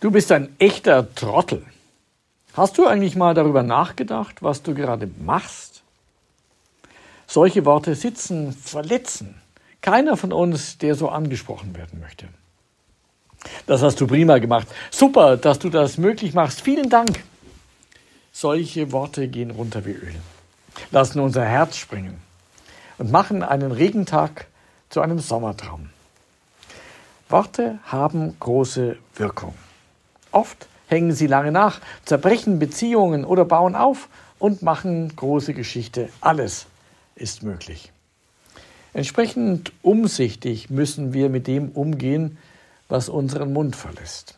Du bist ein echter Trottel. Hast du eigentlich mal darüber nachgedacht, was du gerade machst? Solche Worte sitzen, verletzen. Keiner von uns, der so angesprochen werden möchte. Das hast du prima gemacht. Super, dass du das möglich machst. Vielen Dank. Solche Worte gehen runter wie Öl, lassen unser Herz springen und machen einen Regentag zu einem Sommertraum. Worte haben große Wirkung. Oft hängen sie lange nach, zerbrechen Beziehungen oder bauen auf und machen große Geschichte. Alles ist möglich. Entsprechend umsichtig müssen wir mit dem umgehen, was unseren Mund verlässt.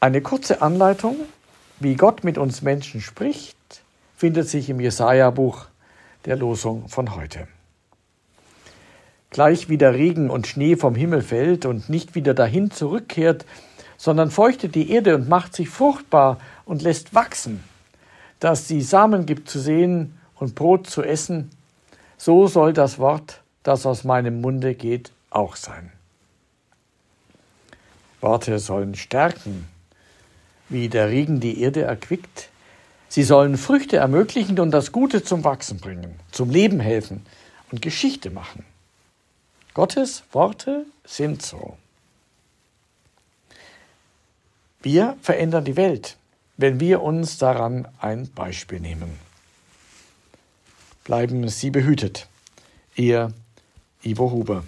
Eine kurze Anleitung, wie Gott mit uns Menschen spricht, findet sich im Jesaja-Buch der Losung von heute. Gleich wie der Regen und Schnee vom Himmel fällt und nicht wieder dahin zurückkehrt, sondern feuchtet die Erde und macht sich fruchtbar und lässt wachsen, dass sie Samen gibt zu sehen und Brot zu essen, so soll das Wort, das aus meinem Munde geht, auch sein. Worte sollen stärken, wie der Regen die Erde erquickt. Sie sollen Früchte ermöglichen und das Gute zum Wachsen bringen, zum Leben helfen und Geschichte machen. Gottes Worte sind so. Wir verändern die Welt, wenn wir uns daran ein Beispiel nehmen. Bleiben Sie behütet. Ihr Ivo Huber.